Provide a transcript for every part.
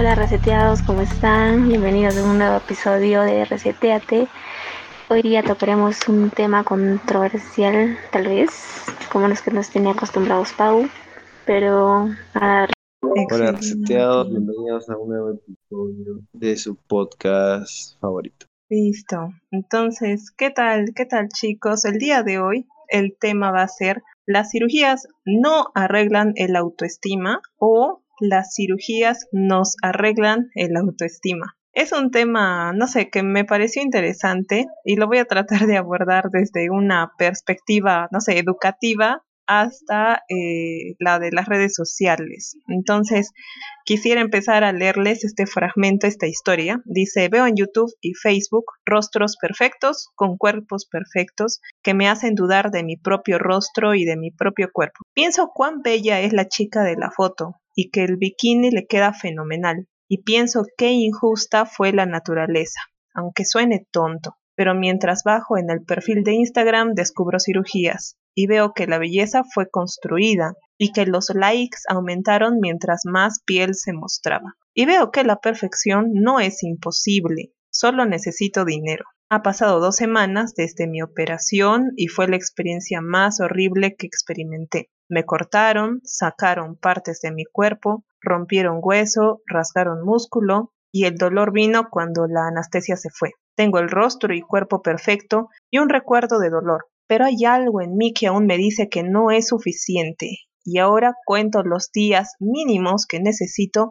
Hola reseteados, ¿cómo están? Bienvenidos a un nuevo episodio de Reseteate. Hoy día tocaremos un tema controversial, tal vez, como los que nos tenía acostumbrados Pau, pero a Hola reseteados, bienvenidos a un nuevo episodio de su podcast favorito. Listo. Entonces, ¿qué tal? ¿Qué tal chicos? El día de hoy el tema va a ser las cirugías no arreglan el autoestima o las cirugías nos arreglan el autoestima. Es un tema, no sé, que me pareció interesante y lo voy a tratar de abordar desde una perspectiva, no sé, educativa hasta eh, la de las redes sociales. Entonces, quisiera empezar a leerles este fragmento, esta historia. Dice, veo en YouTube y Facebook rostros perfectos con cuerpos perfectos que me hacen dudar de mi propio rostro y de mi propio cuerpo. Pienso cuán bella es la chica de la foto y que el bikini le queda fenomenal. Y pienso qué injusta fue la naturaleza, aunque suene tonto. Pero mientras bajo en el perfil de Instagram descubro cirugías, y veo que la belleza fue construida y que los likes aumentaron mientras más piel se mostraba. Y veo que la perfección no es imposible, solo necesito dinero. Ha pasado dos semanas desde mi operación y fue la experiencia más horrible que experimenté. Me cortaron, sacaron partes de mi cuerpo, rompieron hueso, rasgaron músculo y el dolor vino cuando la anestesia se fue. Tengo el rostro y cuerpo perfecto y un recuerdo de dolor, pero hay algo en mí que aún me dice que no es suficiente y ahora cuento los días mínimos que necesito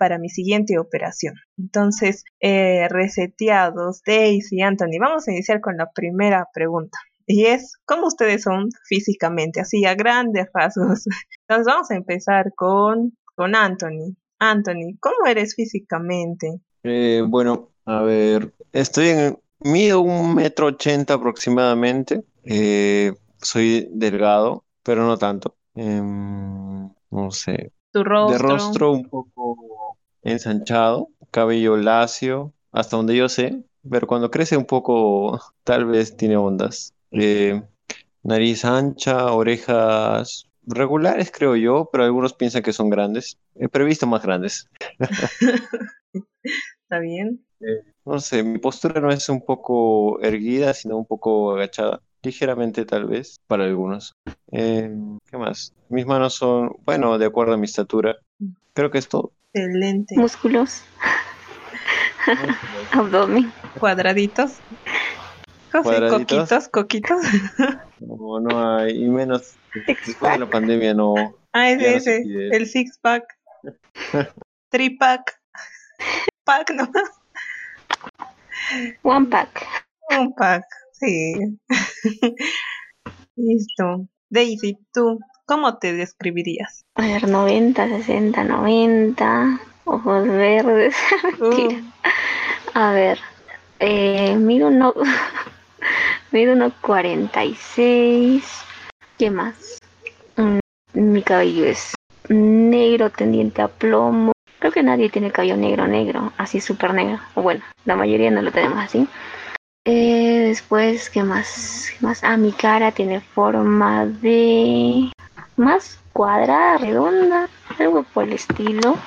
para mi siguiente operación. Entonces, eh, reseteados, Daisy, Anthony, vamos a iniciar con la primera pregunta. Y es, ¿cómo ustedes son físicamente? Así, a grandes rasgos. Entonces, vamos a empezar con, con Anthony. Anthony, ¿cómo eres físicamente? Eh, bueno, a ver, estoy en, mido un metro ochenta aproximadamente. Eh, soy delgado, pero no tanto. Em, no sé. Tu rostro. De rostro un poco ensanchado, cabello lacio, hasta donde yo sé, pero cuando crece un poco, tal vez tiene ondas. Eh, nariz ancha, orejas regulares, creo yo, pero algunos piensan que son grandes. He previsto más grandes. ¿Está bien? Eh, no sé, mi postura no es un poco erguida, sino un poco agachada ligeramente tal vez para algunos. Eh, ¿qué más? Mis manos son, bueno, de acuerdo a mi estatura. Creo que es todo. Excelente. músculos, abdomen. Cuadraditos. Cosas, Cuadraditos. coquitos, coquitos. No, no hay, y menos después de la pandemia no. Ah, Ya no ese, ese. El six pack. Tripack. Pack, ¿no? One pack. Un pack, sí. Listo. Daisy, tú, ¿cómo te describirías? A ver, 90, 60, 90. Ojos verdes. Mentira. A ver, eh, mido uno, mido uno 46. ¿Qué más? Mm, mi cabello es negro tendiente a plomo. Creo que nadie tiene cabello negro, negro, así súper negro. O bueno, la mayoría no lo tenemos así. Eh, después, ¿qué más? ¿Qué más? Ah, mi cara tiene forma de más cuadrada, redonda, algo por el estilo.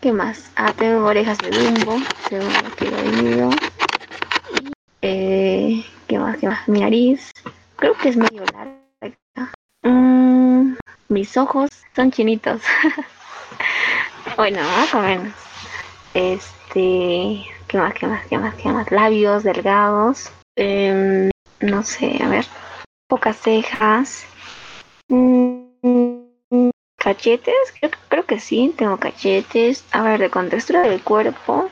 ¿Qué más? Ah, tengo orejas de que he leído. Eh, ¿Qué más? ¿Qué más? Mi nariz, creo que es medio larga. Mm, mis ojos son chinitos. bueno, más o menos. Este, ¿qué más? ¿Qué más? ¿Qué más? ¿Qué más? Labios delgados. Em, no sé, a ver. Pocas cejas. Mm, cachetes, creo, creo que sí, tengo cachetes. A ver, de contextura del cuerpo,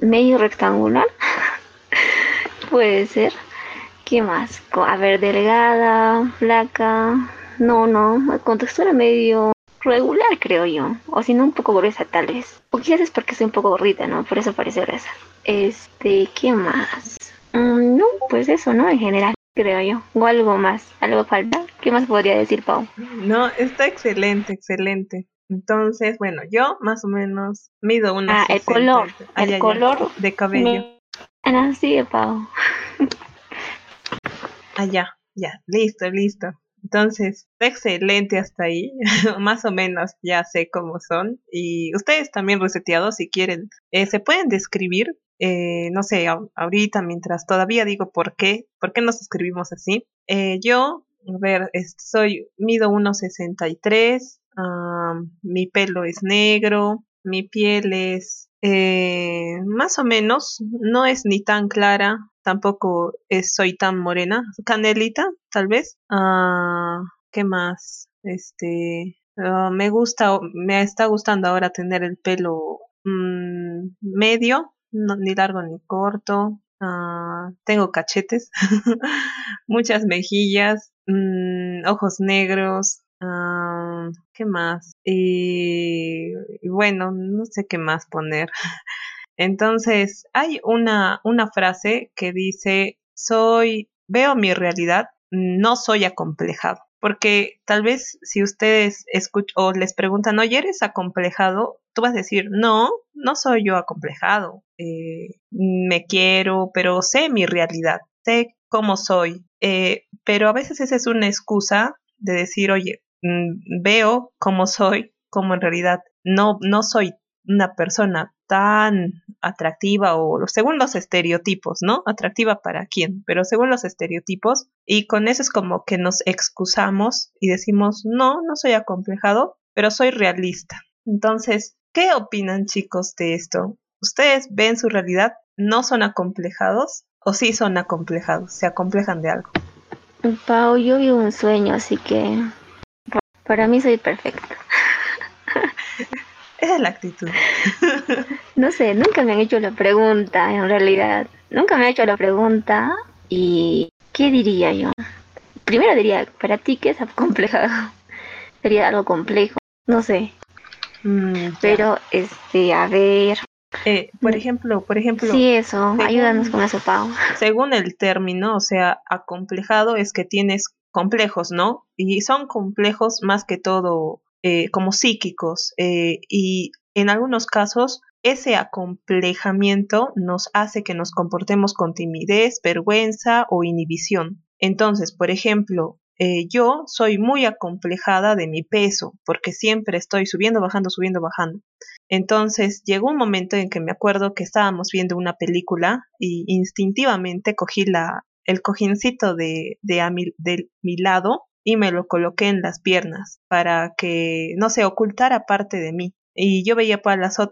medio rectangular, puede ser. ¿Qué más? A ver, delgada, flaca. No, no, contextura medio regular, creo yo. O si no, un poco gruesa, tal vez. O quizás es porque soy un poco gordita, ¿no? Por eso parece gruesa. Este, ¿qué más? Mm, no, pues eso, ¿no? En general, creo yo. O algo más. ¿Algo falta? ¿Qué más podría decir, Pau? No, está excelente, excelente. Entonces, bueno, yo más o menos mido unos Ah, el 60. color. Ah, el color. de cabello. Ah, sí, Pau. Ah, ya, ya, listo, listo. Entonces, excelente hasta ahí. Más o menos ya sé cómo son. Y ustedes también reseteados, si quieren, eh, se pueden describir. Eh, no sé, ahorita mientras todavía digo por qué, por qué nos escribimos así. Eh, yo, a ver, soy, mido 1,63, mi pelo es negro, mi piel es más o menos, no es ni tan clara, tampoco soy tan morena. Canelita, tal vez. Ah, ¿Qué más? Este, ah, me gusta, me está gustando ahora tener el pelo mm, medio, ni largo ni corto. Ah, tengo cachetes, muchas mejillas, mm, ojos negros. ¿Qué más? y bueno, no sé qué más poner. Entonces, hay una, una frase que dice, soy, veo mi realidad, no soy acomplejado. Porque tal vez si ustedes escuchan o les preguntan, oye, ¿eres acomplejado? Tú vas a decir, no, no soy yo acomplejado. Eh, me quiero, pero sé mi realidad, sé cómo soy. Eh, pero a veces esa es una excusa de decir, oye, veo cómo soy, como en realidad no, no soy una persona tan atractiva o según los estereotipos, ¿no? Atractiva para quién, pero según los estereotipos y con eso es como que nos excusamos y decimos, no, no soy acomplejado, pero soy realista. Entonces, ¿qué opinan chicos de esto? ¿Ustedes ven su realidad? ¿No son acomplejados o sí son acomplejados? ¿Se acomplejan de algo? Pau, yo vivo un sueño, así que para mí soy perfecta. Esa es la actitud. no sé, nunca me han hecho la pregunta, en realidad. Nunca me han hecho la pregunta y ¿qué diría yo? Primero diría, para ti, ¿qué es complejo? Sería algo complejo, no sé. Mm, Pero, este, a ver. Eh, por ejemplo, por ejemplo. Sí, eso, ayúdanos con eso, Pau. Según el término, o sea, acomplejado es que tienes complejos, ¿no? Y son complejos más que todo eh, como psíquicos eh, y en algunos casos ese acomplejamiento nos hace que nos comportemos con timidez, vergüenza o inhibición. Entonces, por ejemplo, eh, yo soy muy acomplejada de mi peso porque siempre estoy subiendo, bajando, subiendo, bajando. Entonces llegó un momento en que me acuerdo que estábamos viendo una película y instintivamente cogí la, el cojincito de, de, de mi lado y me lo coloqué en las piernas para que no se ocultara parte de mí. Y yo veía pues a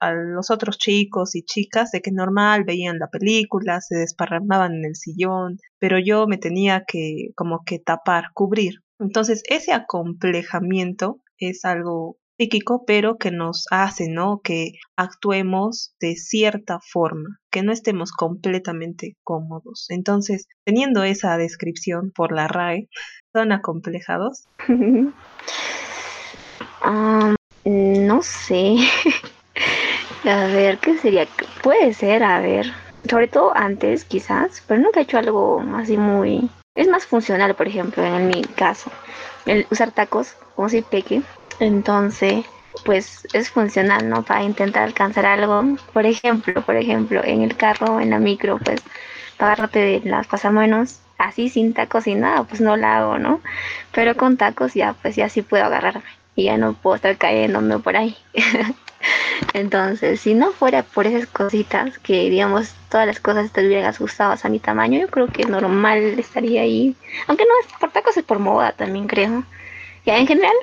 a los otros chicos y chicas de que normal veían la película, se desparramaban en el sillón, pero yo me tenía que como que tapar, cubrir. Entonces ese acomplejamiento es algo psíquico, pero que nos hace, ¿no? Que actuemos de cierta forma, que no estemos completamente cómodos. Entonces, teniendo esa descripción por la RAE, ¿Son acomplejados? Ah, no sé. a ver, ¿qué sería? Puede ser, a ver. Sobre todo antes, quizás, pero nunca he hecho algo así muy... Es más funcional, por ejemplo, en mi caso. El usar tacos, como si peque. Entonces, pues es funcional, ¿no? Para intentar alcanzar algo. Por ejemplo, por ejemplo, en el carro, en la micro, pues, para agarrarte de las pasamanos así sin tacos y nada, pues no la hago, ¿no? Pero con tacos ya, pues ya sí puedo agarrarme y ya no puedo estar cayéndome por ahí. Entonces, si no fuera por esas cositas, que digamos todas las cosas estuvieran ajustadas a mi tamaño, yo creo que normal estaría ahí. Aunque no es por tacos, es por moda también, creo. Ya en general,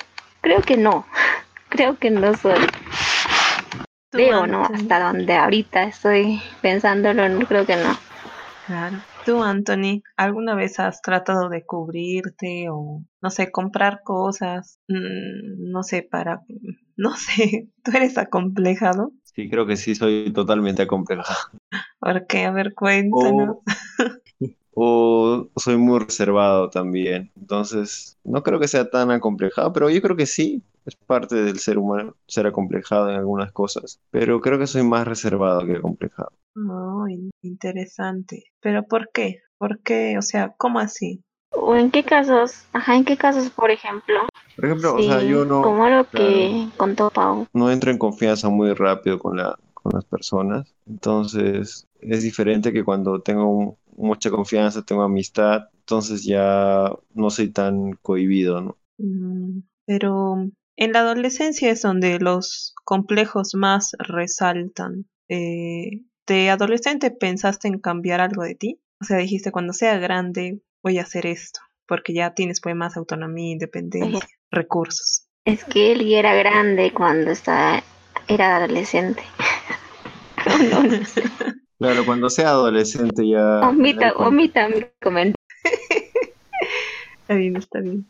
creo que no. creo que no soy. Creo, ¿no? Hasta donde ahorita estoy pensándolo, no creo que no. Claro. Tú, Anthony, ¿alguna vez has tratado de cubrirte o, no sé, comprar cosas, mm, no sé, para, no sé, tú eres acomplejado? Sí, creo que sí, soy totalmente acomplejado. ¿Por qué? A ver, cuéntanos. O, soy muy reservado también, entonces no creo que sea tan acomplejado, pero yo creo que sí, es parte del ser humano ser acomplejado en algunas cosas, pero creo que soy más reservado que acomplejado. Oh, interesante. ¿Pero por qué? ¿Por qué? O sea, ¿cómo así? ¿O en qué casos? Ajá, ¿en qué casos, por ejemplo? Por ejemplo, o sea, yo no... Como lo que contó Pau. No entro en confianza muy rápido con, la, con las personas. Entonces, es diferente que cuando tengo mucha confianza, tengo amistad, entonces ya no soy tan cohibido, ¿no? Mm, pero en la adolescencia es donde los complejos más resaltan. Eh, ¿De adolescente pensaste en cambiar algo de ti? O sea, dijiste, cuando sea grande voy a hacer esto, porque ya tienes pues más autonomía, independencia, recursos. Es que él ya era grande cuando estaba, era adolescente. Claro, cuando sea adolescente ya... Omita, omita mi comentario. está bien, está bien.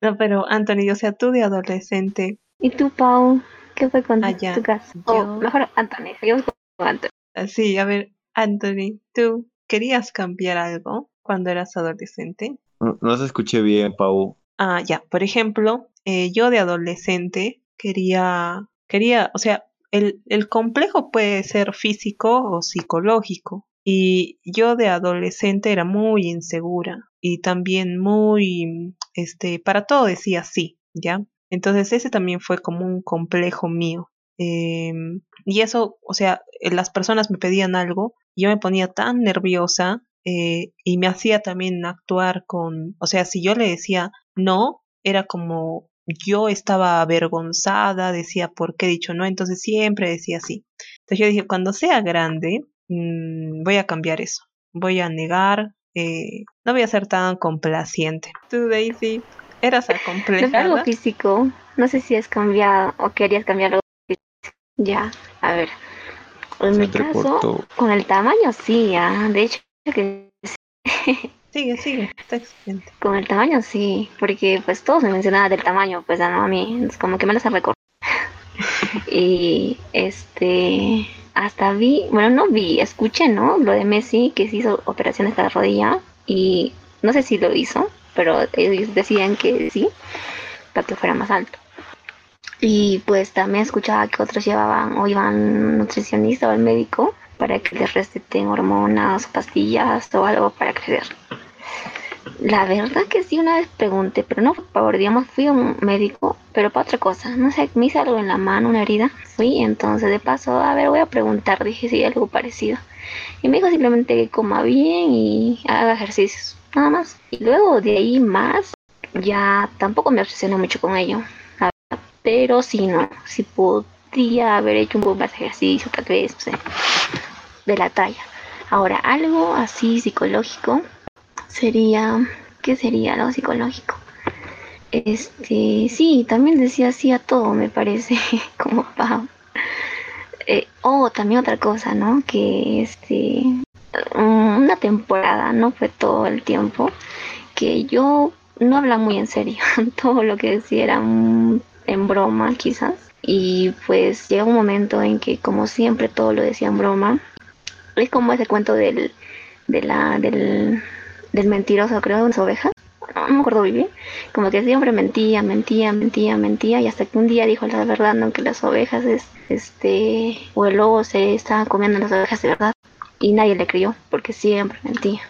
No, pero Anthony, o sea, tú de adolescente. ¿Y tú, Pau? ¿Qué fue con Ah, tu caso? O mejor Anthony, seguimos con Anthony. Ah, Sí, a ver, Anthony, ¿tú querías cambiar algo cuando eras adolescente? No, no se escuché bien, Pau. Ah, ya, por ejemplo, eh, yo de adolescente quería, quería, o sea, el, el complejo puede ser físico o psicológico. Y yo de adolescente era muy insegura y también muy, este, para todo decía sí, ¿ya? Entonces ese también fue como un complejo mío. Em, y eso, o sea, eh, las personas me pedían algo, yo me ponía tan nerviosa eh, y me hacía también actuar con, o sea, si yo le decía no, era como yo estaba avergonzada, decía por qué he dicho no, entonces siempre decía sí. Entonces yo dije, cuando sea grande, mm, voy a cambiar eso, voy a negar, eh, no voy a ser tan complaciente. Tú, Daisy, eras No, algo acomplejada. físico. No sé si has cambiado o querías cambiar algo físico. Ya, a ver. En Se mi caso, con el tamaño sí, ah, de hecho que Sigue, sigue, está excelente. con el tamaño sí, porque pues todos me mencionaban del tamaño, pues no a mí, es como que me las recordado. y este, hasta vi, bueno, no vi, escuché, ¿no? Lo de Messi, que se hizo operaciones de la rodilla y no sé si lo hizo, pero ellos decían que sí, para que fuera más alto. Y pues también escuchaba que otros llevaban o iban a nutricionista o al médico para que les receten hormonas, pastillas o algo para crecer. La verdad que sí, una vez pregunté, pero no por, digamos, fui a un médico, pero para otra cosa. No sé, me hice algo en la mano, una herida. Fui, entonces de paso, a ver, voy a preguntar, dije si hay algo parecido. Y me dijo simplemente que coma bien y haga ejercicios, nada más. Y luego de ahí más, ya tampoco me obsesioné mucho con ello. Pero sí, no, si podría haber hecho un poco más de ejercicio, tal vez, no sé, de la talla. Ahora, algo así psicológico sería, ¿qué sería algo psicológico? Este, sí, también decía sí a todo, me parece, como Pau. Eh, oh, también otra cosa, ¿no? Que este, mm, una temporada, no fue todo el tiempo, que yo no hablaba muy en serio, todo lo que decía era mm, en broma quizás. Y pues llega un momento en que como siempre todo lo decía en broma, es como ese cuento del, de del, del mentiroso, creo, de unas ovejas. No me acuerdo bien. Como que siempre mentía, mentía, mentía, mentía. Y hasta que un día dijo la verdad, ¿no? Que las ovejas, es, este, o el lobo se estaba comiendo las ovejas de verdad. Y nadie le creyó, porque siempre mentía.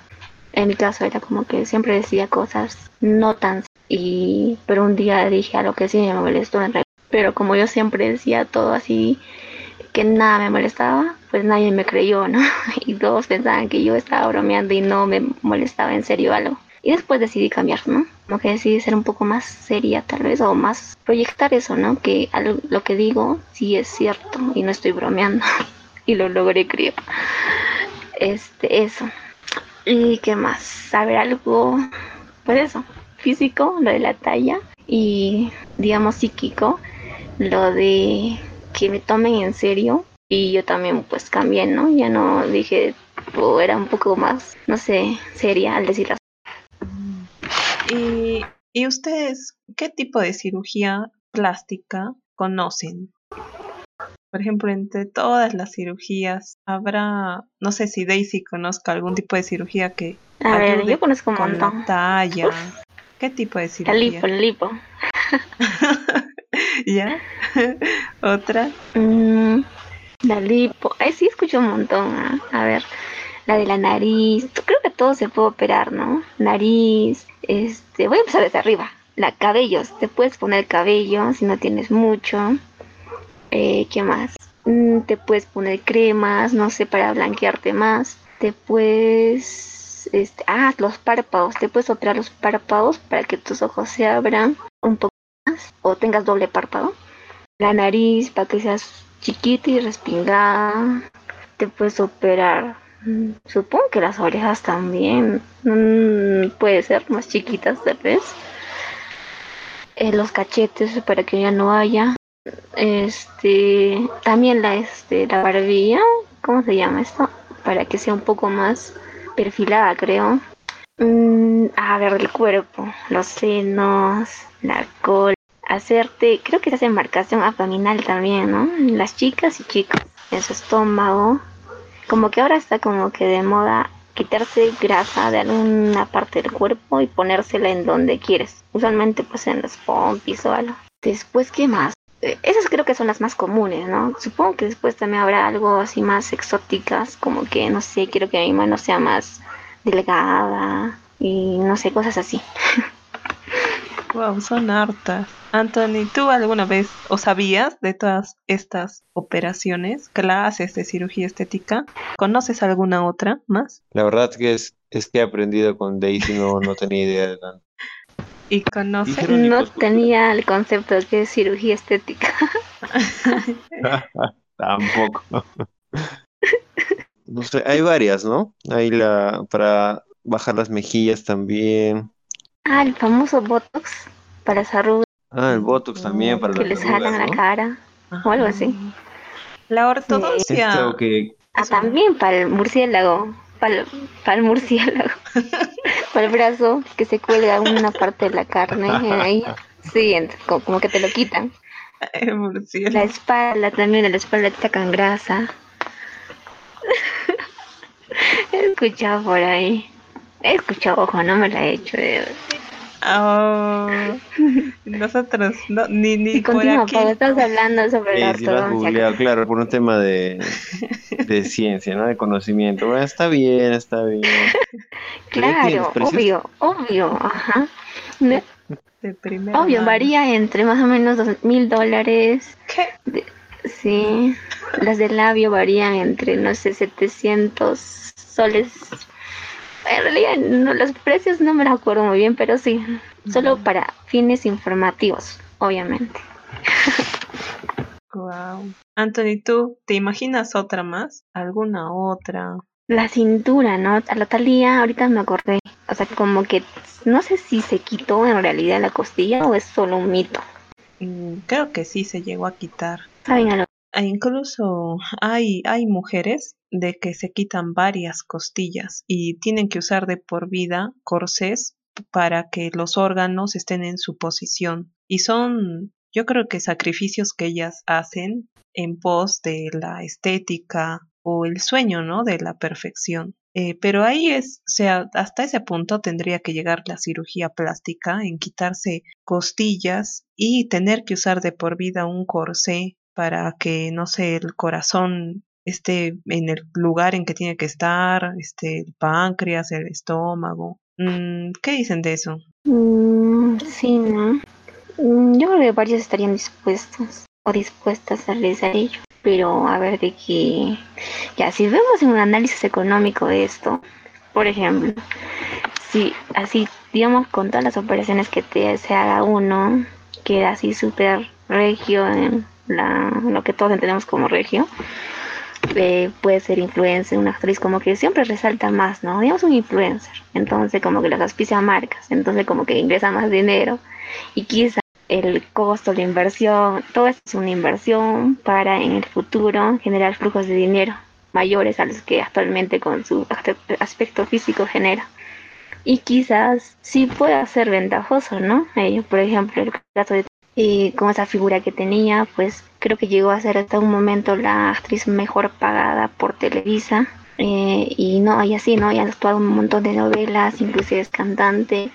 En mi caso era como que siempre decía cosas no tan... Y, pero un día dije algo que sí me molestó en realidad. Pero como yo siempre decía todo así, que nada me molestaba, pues nadie me creyó, ¿no? Y todos pensaban que yo estaba bromeando y no me molestaba en serio algo. Y después decidí cambiar, ¿no? Como que decidí ser un poco más seria tal vez, o más proyectar eso, ¿no? Que algo- lo que digo sí es cierto y no estoy bromeando. y lo logré, creo. Este, eso. ¿Y qué más? Saber algo, pues eso, físico, lo de la talla, y digamos psíquico, lo de que me tomen en serio y yo también pues cambié, ¿no? Ya no dije, o era un poco más, no sé, seria al decir las ¿Y, y ustedes qué tipo de cirugía plástica conocen? Por ejemplo, entre todas las cirugías, habrá, no sé si Daisy conozca algún tipo de cirugía que A ver, yo conozco un con montón. la talla. ¿Qué tipo de La cirugía? lipo, la lipo. ¿Ya? ¿Otra? Mm, la lipo. Ay, sí, escucho un montón. ah. A ver, la de la nariz. Creo que todo se puede operar, ¿no? Nariz. Este, voy a empezar desde arriba. La cabellos. Te puedes poner cabello si no tienes mucho. Eh, ¿Qué más? Mm, te puedes poner cremas, no sé, para blanquearte más. te puedes, este, ah, los párpados, te puedes operar los párpados para que tus ojos se abran un poco más o tengas doble párpado. La nariz para que seas chiquita y respingada. Te puedes operar, supongo que las orejas también, mm, puede ser más chiquitas tal vez. Eh, los cachetes para que ya no haya. Este, también la, este, la barbilla, ¿cómo se llama esto? Para que sea un poco más perfilada, creo. Mm, a ver, el cuerpo, los senos, la cola, hacerte, creo que se hace marcación abdominal también, ¿no? Las chicas y chicos, en su estómago. Como que ahora está como que de moda quitarse grasa de alguna parte del cuerpo y ponérsela en donde quieres. Usualmente pues en los pompis o algo. Después, ¿qué más? Eh, esas creo que son las más comunes, ¿no? Supongo que después también habrá algo así más exóticas, como que, no sé, quiero que mi mano sea más delgada y no sé, cosas así. Wow, son hartas. Anthony, ¿tú alguna vez o sabías de todas estas operaciones, clases de cirugía estética? ¿Conoces alguna otra más? La verdad que es, es que he aprendido con Daisy, no, no tenía idea de nada. ¿Y conoces? No tenía el concepto de que es cirugía estética. Tampoco. no sé, hay varias, ¿no? Hay la para bajar las mejillas también. Ah, el famoso Botox para las arrugas. Ah, el Botox también para que las les arrugas, jalan la ¿no? cara o algo así. La ortodoncia. Esto que Ah, también para el murciélago. Para el, para el murciélago. para el brazo que se cuelga una parte de la carne. Ahí. Sí, como que te lo quitan. El murciélago. La espalda también, la espalda te sacan grasa. He escuchado por ahí. He escuchado, ojo, no me la he hecho. eh. Oh, nosotros no, ni, ni Y por continúa, aquí. Pablo, estás hablando sobre la Sí, sí ortodoncia. googleado, claro, por un tema de, de ciencia, ¿no? De conocimiento. Bueno, está bien, está bien. Claro, obvio, obvio, ajá. De primera Obvio, mano. varía entre más o menos dos mil dólares. ¿Qué? Sí, las de labio varían entre, no sé, 700 soles. En realidad, no, los precios no me los acuerdo muy bien, pero sí, solo para fines informativos, obviamente. Wow. Anthony, ¿tú te imaginas otra más? ¿Alguna otra? La cintura, ¿no? A la talía, ahorita me acordé. O sea, como que no sé si se quitó en realidad la costilla o es solo un mito. Mm, creo que sí se llegó a quitar. ¿Saben a lo E incluso hay, hay mujeres de que se quitan varias costillas y tienen que usar de por vida corsés para que los órganos estén en su posición. Y son, yo creo que sacrificios que ellas hacen en pos de la estética o el sueño, ¿no? De la perfección. Eh, pero ahí es, o sea, hasta ese punto tendría que llegar la cirugía plástica en quitarse costillas y tener que usar de por vida un corsé para que, no sé, el corazón esté en el lugar en que tiene que estar, este, el páncreas, el estómago. Mm, ¿Qué dicen de eso? Mm, sí, ¿no? Mm, Yo creo que varios estarían dispuestos o dispuestas a realizar ello. Pero a ver de qué... Ya, si vemos en un análisis económico de esto, por ejemplo, si así, digamos, con todas las operaciones que te, se haga uno, queda así súper regio en la, lo que todos entendemos como regio, eh, puede ser influencer, una actriz, como que siempre resalta más, ¿no? Digamos un influencer, entonces como que las auspicia marcas, entonces como que ingresa más dinero y quizá el costo, la inversión, todo esto es una inversión para en el futuro generar flujos de dinero mayores a los que actualmente con su aspe- aspecto físico genera. Y quizás sí pueda ser ventajoso, ¿no? Ello, por ejemplo, el caso de y con esa figura que tenía, pues creo que llegó a ser hasta un momento la actriz mejor pagada por Televisa. eh, y no, y así, ¿no? Y ha actuado un montón de novelas, inclusive es cantante,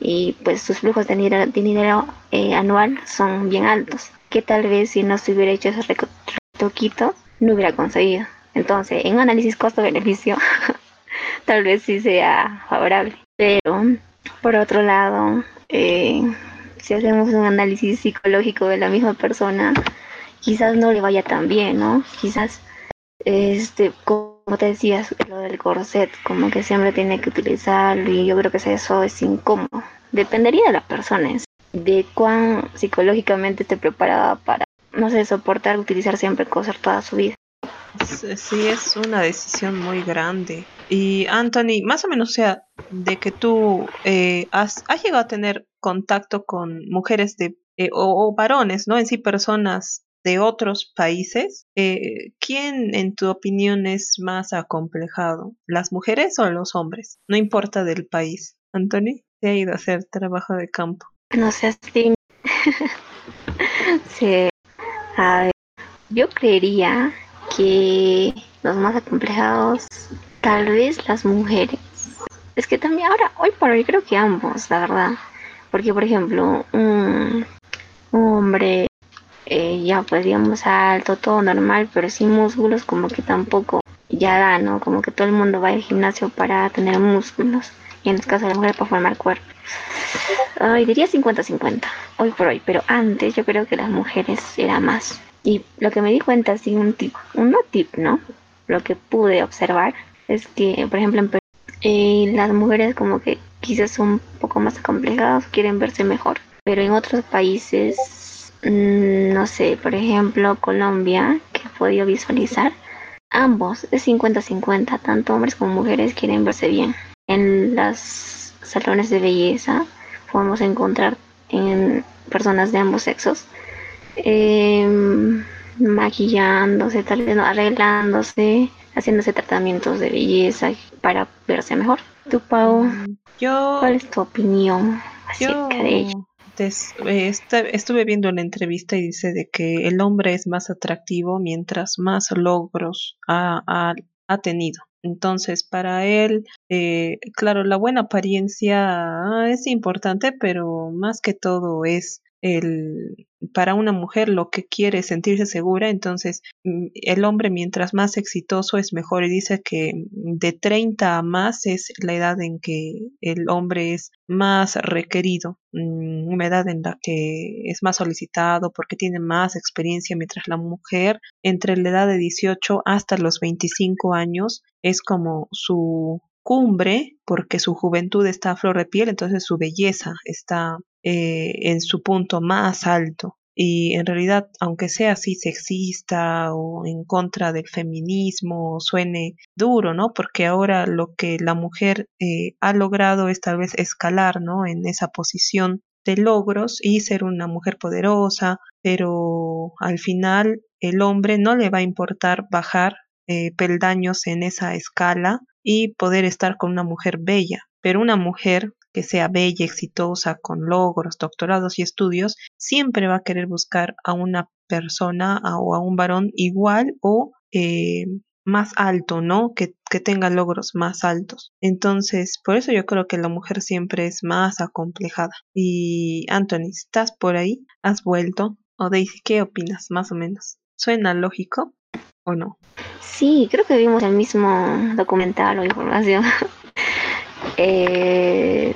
y pues sus flujos de dinero, de dinero eh, anual son bien altos, que tal vez si no se hubiera hecho esos reco- retoquitos, no hubiera conseguido. Entonces, en un análisis costo-beneficio, tal vez sí sea favorable. Pero, por otro lado, eh, si hacemos un análisis psicológico de la misma persona, quizás no le vaya tan bien, ¿no? Quizás este, como te decías, lo del corset, como que siempre tiene que utilizarlo y yo creo que eso es incómodo. Dependería de las personas, de cuán psicológicamente esté preparada para, no sé, soportar utilizar siempre corset toda su vida. Sí, es una decisión muy grande. Y Anthony, más o menos, o sea, de que tú eh, has, llegado a tener contacto con mujeres de, eh, o, o, varones, ¿no? En sí, personas de otros países, eh, ¿quién en tu opinión es más acomplejado? ¿Las mujeres o los hombres? No importa del país. Anthony, te ha ido a hacer trabajo de campo. No sé si... sí. A ver, yo creería que los más acomplejados, tal vez las mujeres. Es que también ahora, hoy por hoy creo que ambos, la verdad. Porque, por ejemplo, un, hombre eh, ya pues digamos alto, todo normal, pero sin músculos como que tampoco ya da, ¿no? Como que todo el mundo va al gimnasio para tener músculos y en el caso de la mujer para formar cuerpo. Ay, diría 50-50, hoy por hoy, pero antes yo creo que las mujeres era más. Y lo que me di cuenta, sí, un tip, un no tip, ¿no? Lo que pude observar es que, por ejemplo, en eh, las mujeres como que quizás son un poco más acomplejadas, quieren verse mejor, pero en otros países Mm, no sé, por ejemplo, Colombia, que he podido visualizar, ambos es 50-50, tanto hombres como mujeres quieren verse bien. En los salones de belleza podemos encontrar en personas de ambos sexos em, maquillándose, tal vez arreglándose, haciéndose tratamientos de belleza para verse mejor. ¿Tú, Pau? Mm, yo, ¿Cuál es tu opinión acerca de ello? Eh, estuve viendo una entrevista y dice de que el hombre es más atractivo mientras más logros ha, ha, tenido. Entonces, para él, eh, claro, la buena apariencia es importante, pero más que todo es el, para una mujer lo que quiere es sentirse segura, entonces mm, el hombre mientras más exitoso es mejor. Y dice que de 30 a más es la edad en que el hombre es más requerido, mm, una edad en la que es más solicitado porque tiene más experiencia, mientras la mujer entre la edad de 18 hasta los 25 años es como su cumbre porque su juventud está a flor de piel, entonces su belleza está eh, en su punto más alto. Y en realidad, aunque sea así sexista o en contra del feminismo, suene duro, ¿no? Porque ahora lo que la mujer eh, ha logrado es tal vez escalar, ¿no? En esa posición de logros y ser una mujer poderosa, pero al final el hombre no le va a importar bajar eh, peldaños en esa escala y poder estar con una mujer bella. Pero una mujer que sea bella, exitosa, con logros, doctorados y estudios, siempre va a querer buscar a una persona o a un varón igual o eh, más alto, ¿no? Que, que, tenga logros más altos. Entonces, por eso yo creo que la mujer siempre es más acomplejada. Y Anthony, ¿estás por ahí? ¿Has vuelto? O Daisy, ¿qué opinas más o menos? ¿Suena lógico o no? Sí, creo que vimos el mismo documental o información. eh,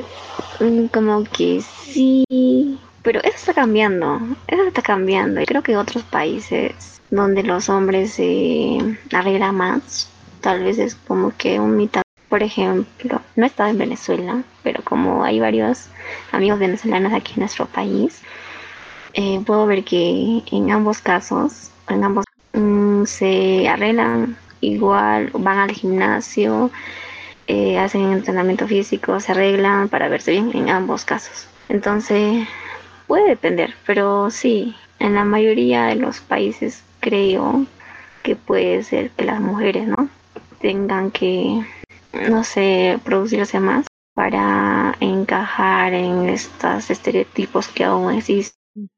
como que sí, pero eso está cambiando, eso está cambiando. Y creo que otros países donde los hombres se arreglan más, tal vez es como que un mitad. Por ejemplo, no he estado en Venezuela, pero como hay varios amigos venezolanos aquí en nuestro país, eh, puedo ver que en ambos casos, en ambos mm, se arreglan igual, van al gimnasio, eh, hacen entrenamiento físico, se arreglan para verse bien en ambos casos. Entonces, puede depender, pero sí, en la mayoría de los países creo que puede ser que las mujeres, ¿no? Tengan que, no sé, producirse más para encajar en estos estereotipos que aún existen.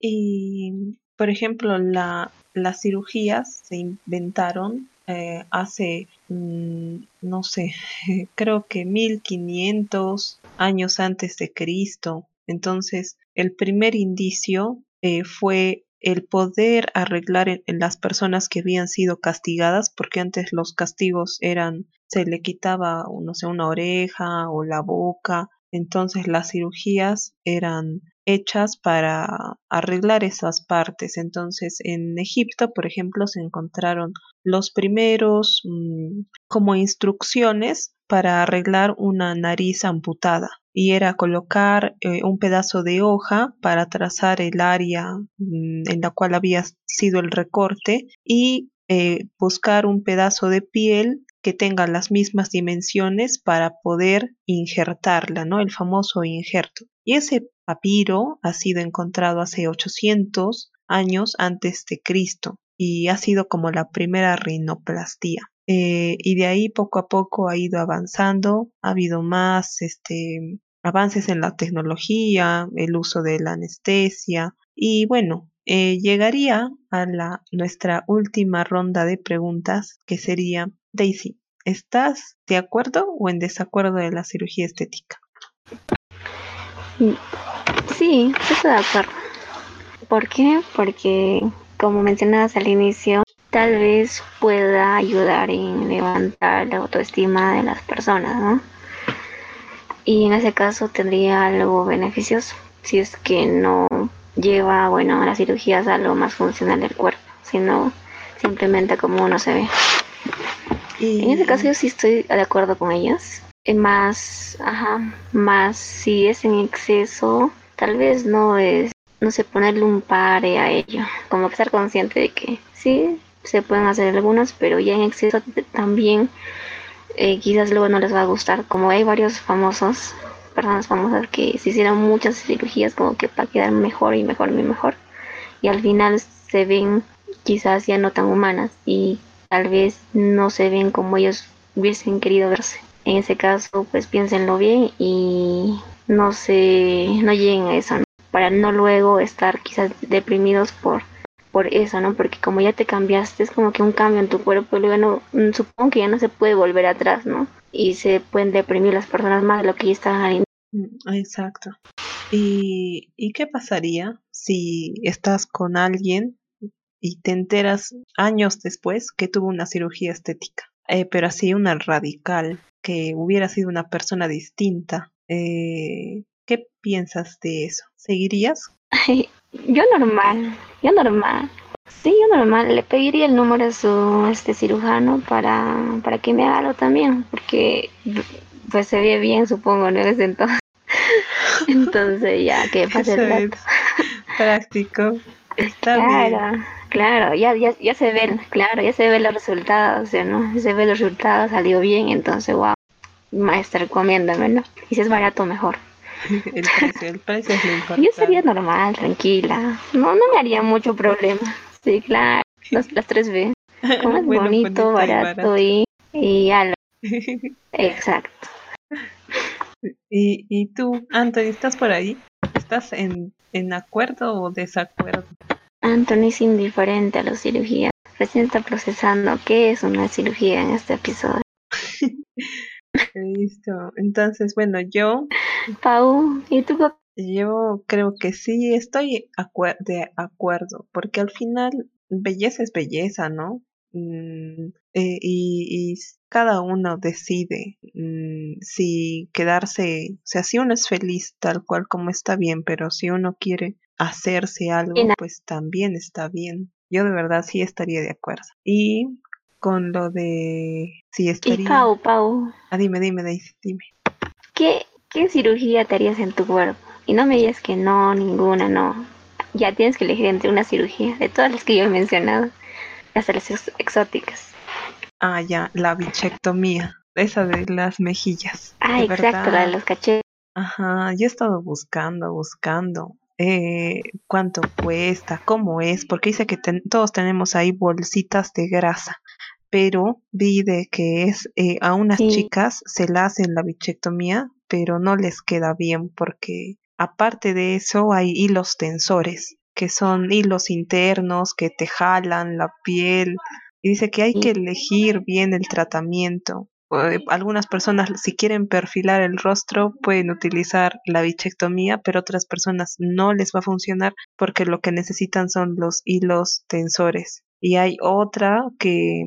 Y, por ejemplo, la, las cirugías se inventaron eh, hace, mm, no sé, creo que 1500 años antes de Cristo. Entonces, el primer indicio eh, fue el poder arreglar en, las personas que habían sido castigadas, porque antes los castigos eran, se le quitaba, no sé, una oreja o la boca, entonces las cirugías eran hechas para arreglar esas partes. Entonces, en Egipto, por ejemplo, se encontraron los primeros mm, como instrucciones para arreglar una nariz amputada y era colocar eh, un pedazo de hoja para trazar el área mm, en la cual había sido el recorte y eh, buscar un pedazo de piel que tenga las mismas dimensiones para poder injertarla, ¿no? El famoso injerto. Y ese papiro ha sido encontrado hace 800 años antes de Cristo y ha sido como la primera rinoplastía. Eh, y de ahí poco a poco ha ido avanzando, ha habido más este, avances en la tecnología, el uso de la anestesia y bueno, eh, llegaría a la, nuestra última ronda de preguntas que sería, Daisy, ¿estás de acuerdo o en desacuerdo de la cirugía estética? Sí, estoy de acuerdo. ¿Por qué? Porque, como mencionabas al inicio, tal vez pueda ayudar en levantar la autoestima de las personas, ¿no? Y en ese caso tendría algo beneficioso, si es que no lleva, bueno, las cirugías a lo más funcional del cuerpo, sino simplemente como uno se ve. En ese caso yo sí estoy de acuerdo con ellas. Más, ajá, más si es en exceso, tal vez no es, no sé, ponerle un pare a ello. Como estar consciente de que sí, se pueden hacer algunas, pero ya en exceso también eh, quizás luego no les va a gustar. Como hay varios famosos personas famosas que se hicieron muchas cirugías como que para quedar mejor y mejor y mejor y al final se ven quizás ya no tan humanas y tal vez no se ven como ellos hubiesen querido verse. En ese caso, pues piénsenlo bien y no se no lleguen a eso, para no luego estar quizás deprimidos por por eso, ¿no? Porque como ya te cambiaste, es como que un cambio en tu cuerpo, luego no, supongo que ya no se puede volver atrás, ¿no? y se pueden deprimir las personas más de lo que ya están mm, Exacto. ¿Y, ¿Y qué pasaría si estás con alguien y te enteras años después que tuvo una cirugía estética? Eh, pero así una radical, que hubiera sido una persona distinta. Eh, ¿Qué piensas de eso? ¿Seguirías? yo normal, yo normal. Sí, yo normal, le pediría el número a su este cirujano para, para que me haga algo también, porque pues se ve bien, supongo, ¿no? Desde entonces. entonces ya, que pase el rato. Práctico. Está claro, claro, ya, ya, ya se ven, claro, ya se ven los resultados, ¿no? Se ven los resultados, salió bien, entonces, wow, maestra, recomiéndamelo. Y si es barato, mejor. el precio, el precio es lo importante. Yo sería normal, tranquila, no, no me haría mucho problema. Sí, claro. las tres B. Como es bonito, barato, y, y, algo. Exacto. ¿Y, ¿Y tú, Anthony, estás por ahí? ¿Estás en, en acuerdo o desacuerdo? Anthony es indiferente a la cirugía. Recién está procesando qué es una cirugía en este episodio. Listo. Entonces, bueno, yo. Pau, ¿y tú yo creo que sí estoy de acuerdo, porque al final belleza es belleza, ¿no? Mm, eh, y, cada uno decide mm, si quedarse, o sea, si uno es feliz tal cual como está bien, pero si uno quiere hacerse algo, pues también está bien. Yo de verdad sí estaría de acuerdo. Y con lo de si estaría. Y Pau, Pau. Ah, dime, dime, Daisy, dime. ¿Qué, ¿Qué cirugía te harías en tu cuerpo? Y no me digas que no, ninguna, no. Ya tienes que elegir entre una cirugía, de todas las que yo he mencionado, hasta las exóticas. Ah, ya, la bichectomía, esa de las mejillas. Ah, exacto, la de los cachetes. Ajá, yo he estado buscando, buscando. Eh, cuánto cuesta, cómo es, porque dice que todos tenemos ahí bolsitas de grasa, pero vi de que es eh, a unas chicas se la hacen la bichectomía, pero no les queda bien porque Aparte de eso, hay hilos tensores, que son hilos internos que te jalan la piel. Y dice que hay que elegir bien el tratamiento. Eh, algunas personas, si quieren perfilar el rostro, pueden utilizar la bichectomía, pero otras personas no les va a funcionar porque lo que necesitan son los hilos tensores. Y hay otra que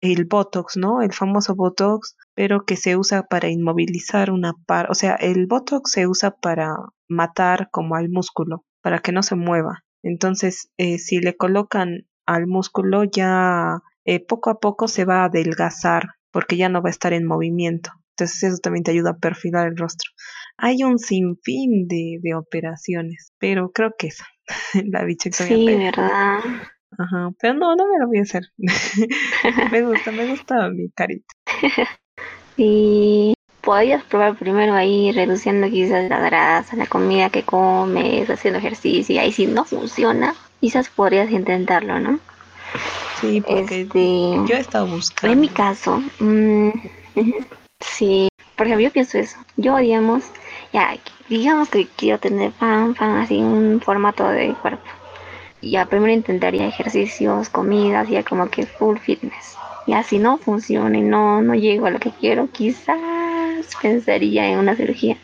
el Botox, ¿no? El famoso Botox, pero que se usa para inmovilizar una par, o sea, el Botox se usa para matar como al músculo para que no se mueva. Entonces, eh, si le colocan al músculo ya eh, poco a poco se va a adelgazar porque ya no va a estar en movimiento. Entonces eso también te ayuda a perfilar el rostro. Hay un sinfín de, de operaciones, pero creo que esa, la bichectomía. Sí, ¿verdad? Ajá, pero no, no me lo voy a hacer. me gusta, me gusta mi carita. Y podrías probar primero ahí reduciendo quizás la grasa, la comida que comes, haciendo ejercicio, y ahí si no funciona, quizás podrías intentarlo, ¿no? Sí, porque este, yo he estado buscando. En mi caso, mmm, sí, por ejemplo, yo pienso eso. Yo, digamos, ya, digamos que quiero tener fan, fan, así, un formato de cuerpo. Ya primero intentaría ejercicios, comidas, ya como que full fitness. Ya si no funciona y no, no llego a lo que quiero, quizás pensaría en una cirugía.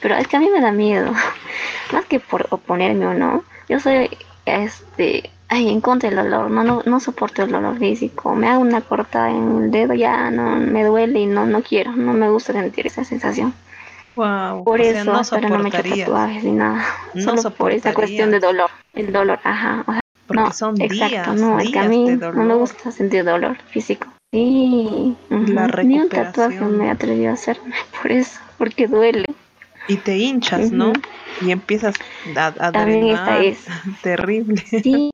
Pero es que a mí me da miedo. Más que por oponerme o no. Yo soy este ay, en contra del dolor, no, no, no soporto el dolor físico, me hago una corta en el dedo, ya no me duele y no, no quiero, no me gusta sentir esa sensación. Wow, por eso, no pero no me echo tatuajes ni nada, no solo por esa cuestión de dolor, el dolor, ajá, Porque no, son exacto, no, es que a mí no me gusta sentir dolor físico. Sí, la recuperación. ni un tatuaje me atreví a hacerme por eso, porque duele. Y te hinchas, ¿no? Y empiezas a, a También esta es. Terrible. Sí,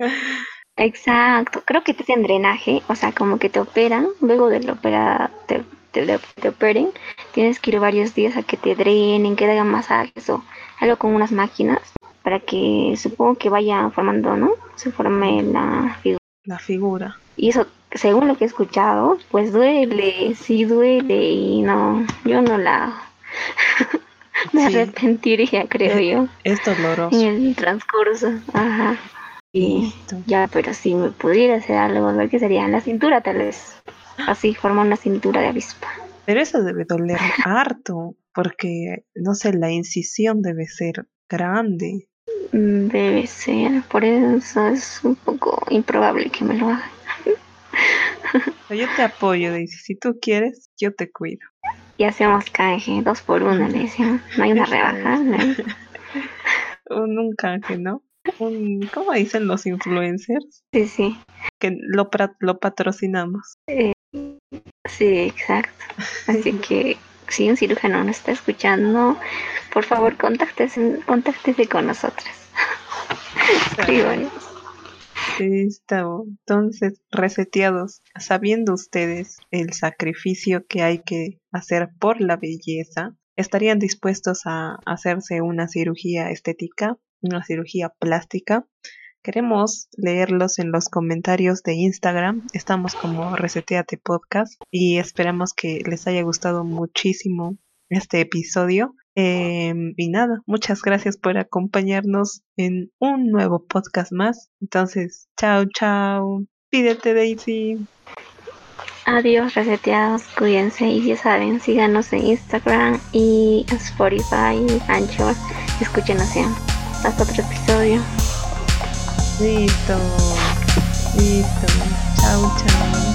exacto. Creo que te hacen drenaje, o sea, como que te operan, luego de la opera, te, te, operen, tienes que ir varios días a que te drenen, que te hagan masajes o algo con unas máquinas para que supongo que vaya formando, ¿no? Se forme la figura. La figura. Y eso, según lo que he escuchado, pues duele, sí duele y no, yo no la me arrepentiría, creo yo. Es doloroso. En el transcurso, ajá. Y ya, pero si me pudiera hacer algo, lo que sería en la cintura, tal vez. Así, forma una cintura de avispa. Pero eso debe doler harto, porque, no sé, la incisión debe ser grande. Mm, debe ser, por eso es un poco improbable que me lo haga. Yo te apoyo, Daisy. Si tú quieres, yo te cuido y hacemos canje, dos por uno, le decíamos. No hay una rebaja. un, canje, ¿no? Un, ¿Cómo dicen los influencers? Sí, sí. Que lo, lo patrocinamos. Eh, sí, exacto. Así que si un cirujano nos está escuchando, por favor, contáctese, contáctese con nosotros. Listo. Entonces, reseteados, sabiendo ustedes el sacrificio que hay que hacer por la belleza, ¿estarían dispuestos a hacerse una cirugía estética, una cirugía plástica? Queremos leerlos en los comentarios de Instagram. Estamos como Reseteate Podcast y esperamos que les haya gustado muchísimo este episodio. Em, y nada, muchas gracias por acompañarnos en un nuevo podcast más. Entonces, chao, chao. Pídete, Daisy. Adiós, reseteados, cuídense y ya saben, síganos en Instagram y Spotify, Anchor. Escúchenos ya. Hasta otro episodio. Listo. Listo. Chao, chao.